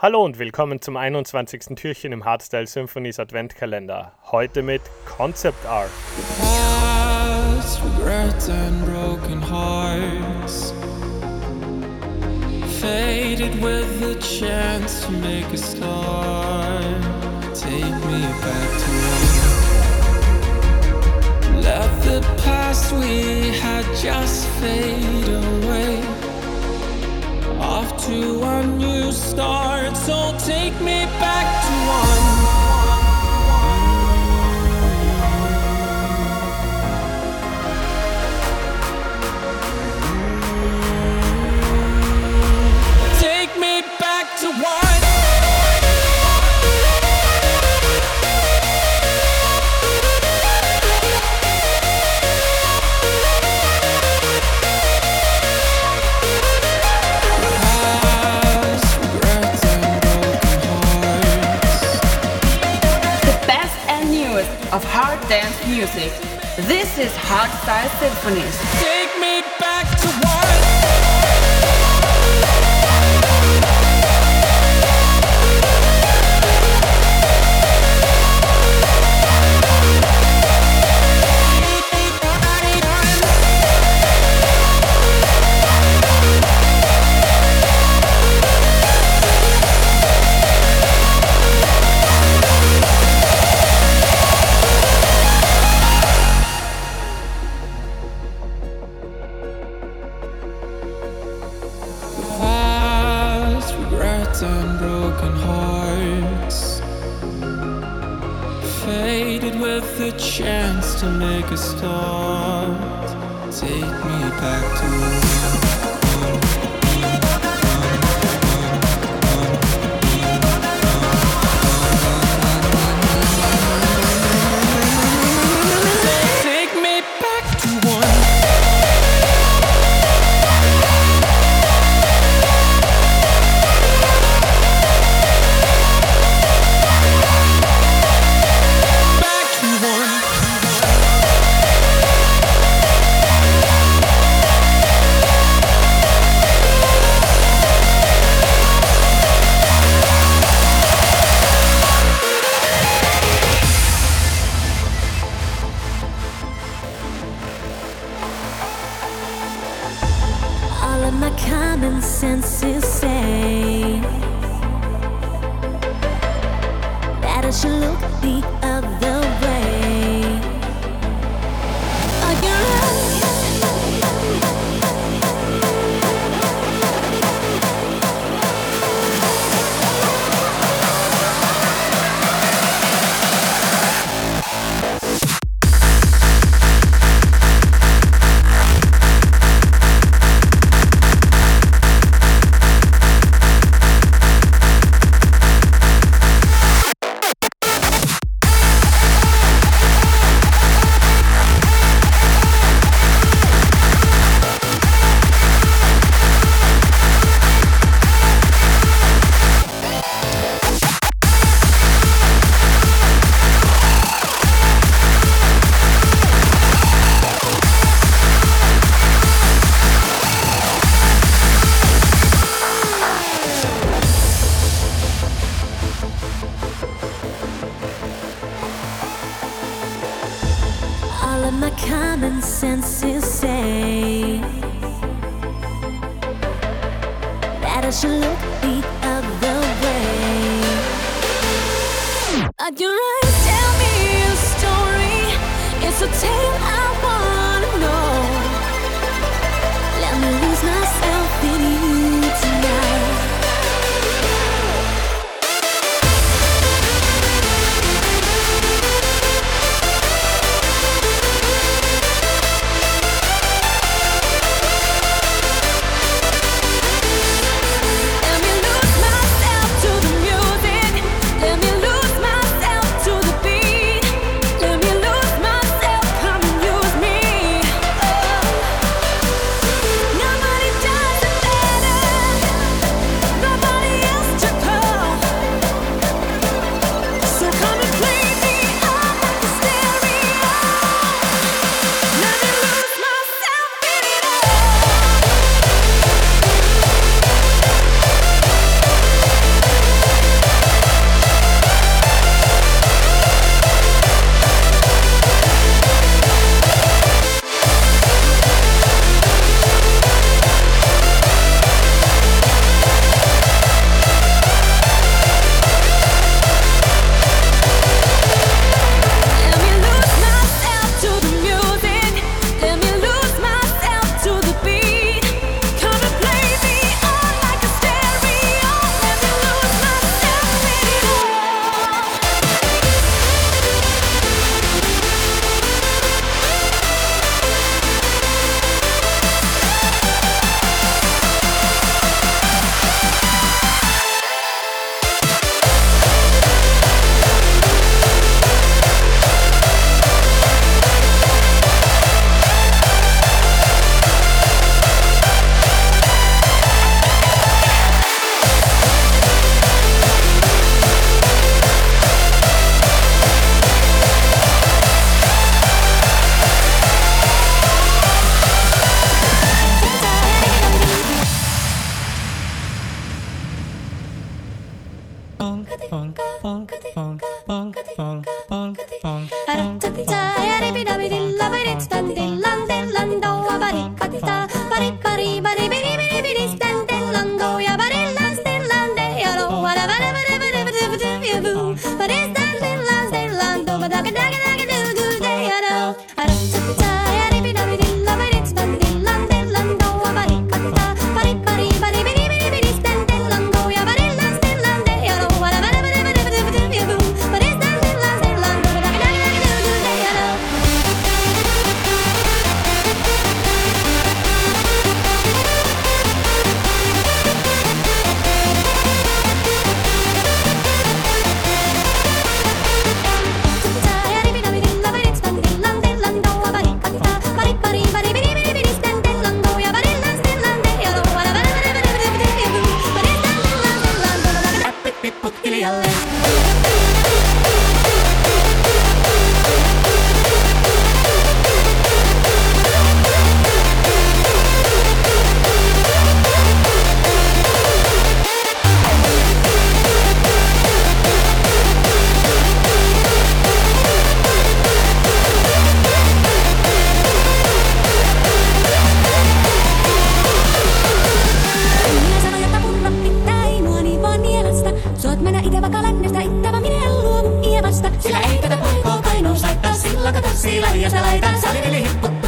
Hallo und willkommen zum 21. Türchen im Hardstyle Symphonies Adventkalender. Heute mit Concept Art. Past regrets and broken hearts Faded with the chance to make a start Take me back to when Let the past we had just fade away Off to a new start. So take me back to one of hard dance music. This is Hardstyle Symphonies. Common senses say that I should look the I should look the other way. Are you right? Tell me a story. It's a tale danzar en el Egipto.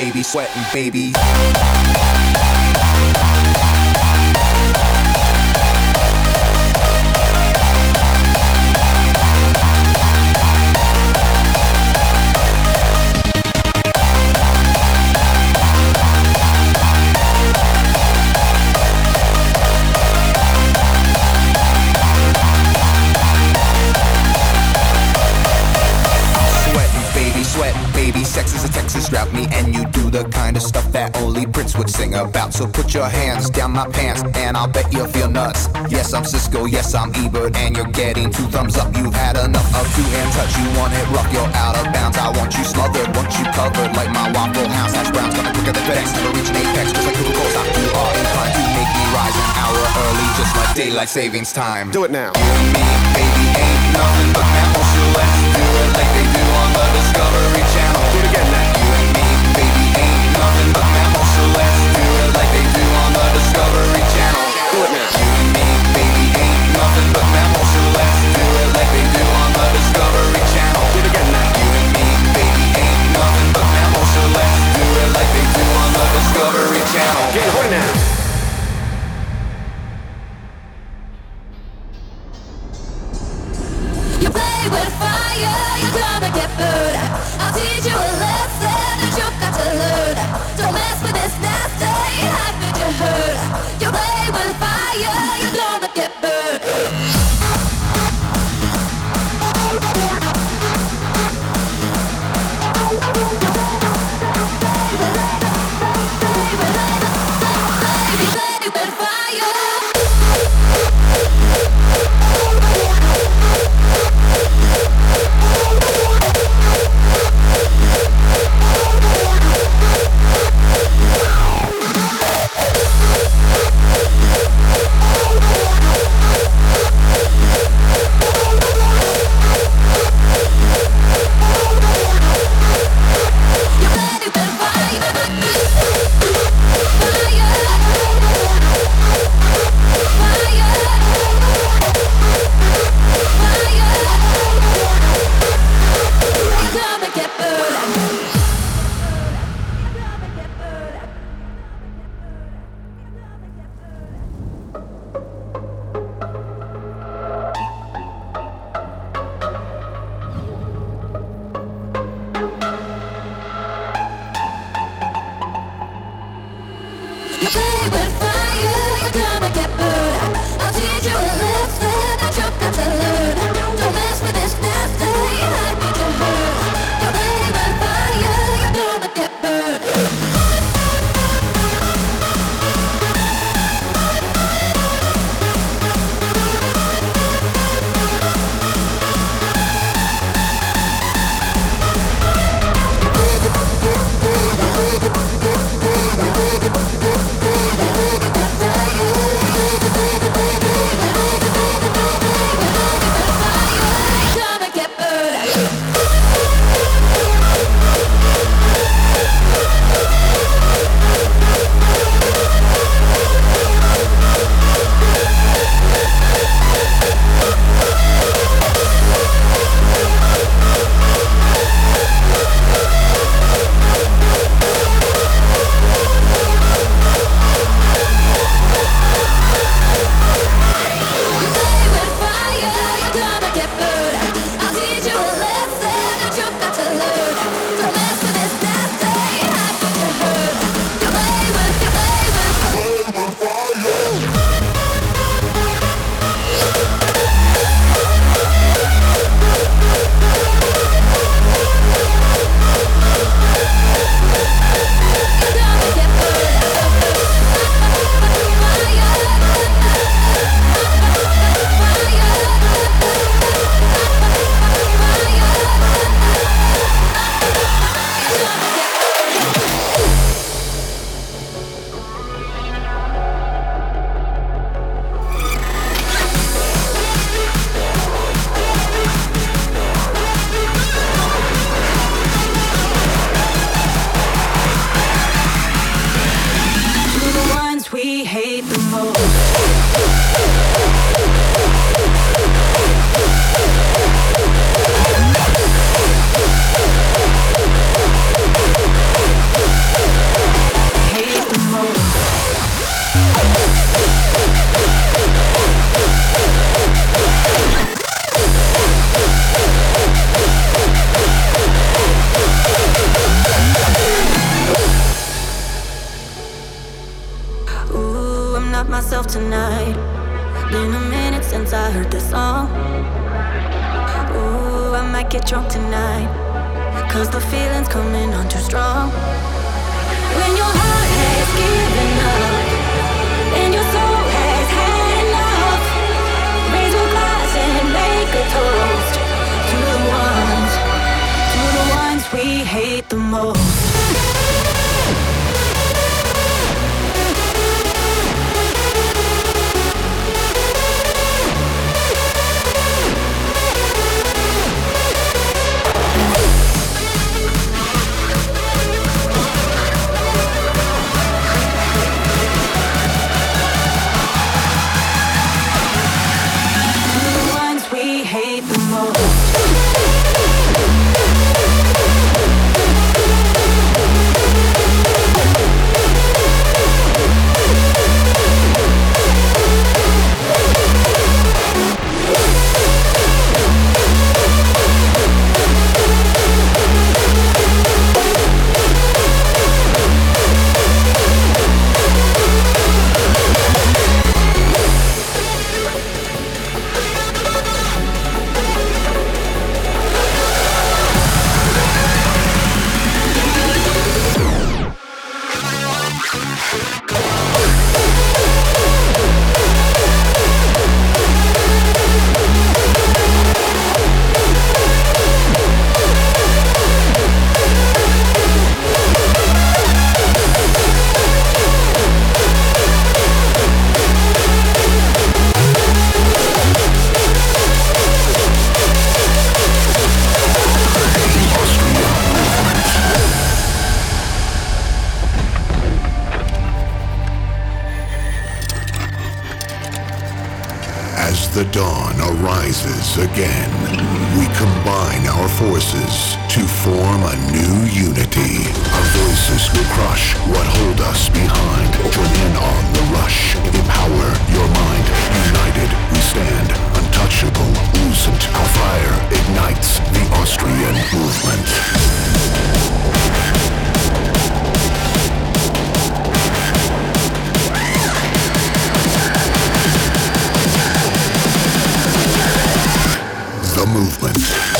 Baby, sweating, baby. About. So put your hands down my pants, and I'll bet you'll feel nuts. Yes, I'm Siskel. Yes, I'm Ebert, and you're getting two thumbs up. You've had enough of two hand touch. You want it rough, you're out of bounds. I want you smothered, want you covered like my Waffle House hash browns. Coming quicker than FedEx, never reach an apex. Just like Google goals, you are inclined to make me rise an hour early, just like daylight savings time. Do it now. You and me, baby, ain't nothing but mammals, so let's do it like they do on the Discovery Channel. Tonight, been a minute since I heard this song. Ooh, I might get drunk tonight. Cause the feeling's coming on too strong. When your heart has given up and your soul has had enough, raise your glass and make a toast to the ones, to the ones we hate the most. Again, movement.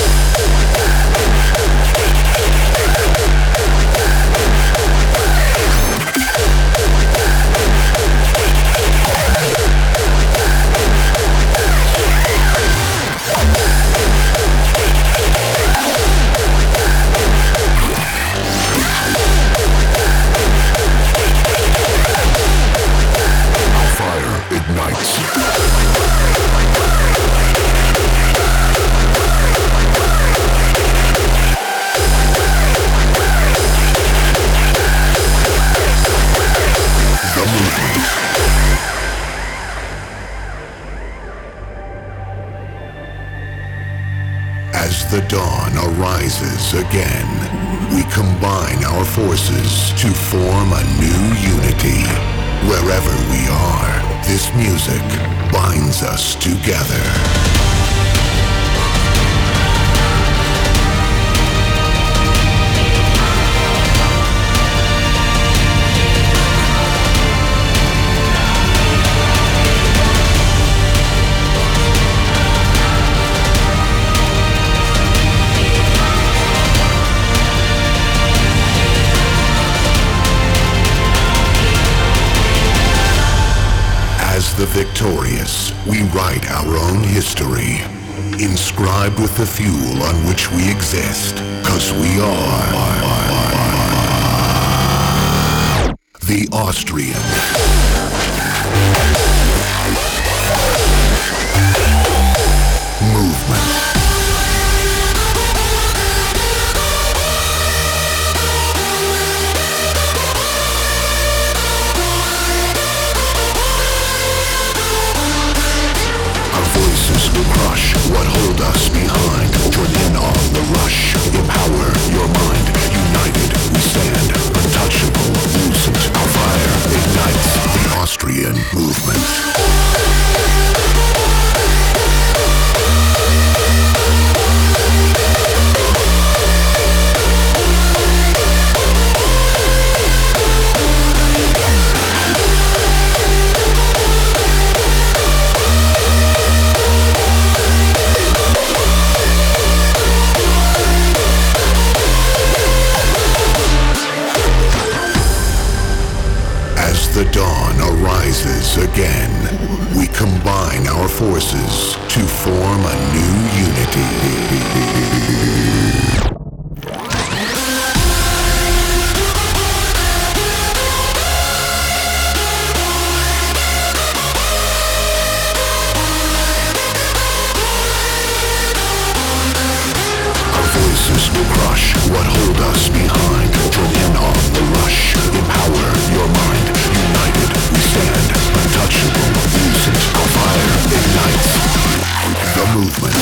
Arises again, we combine our forces to form a new unity. Wherever we are, this music binds us together. Victorious, we write our own history, inscribed with the fuel on which we exist, cause we are the Austrian. Austrian movement. the dawn arises again, we combine our forces to form a new unity. what hold us behind. Join in on the rush. Empower your mind. Fire ignites the movement.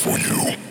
For you.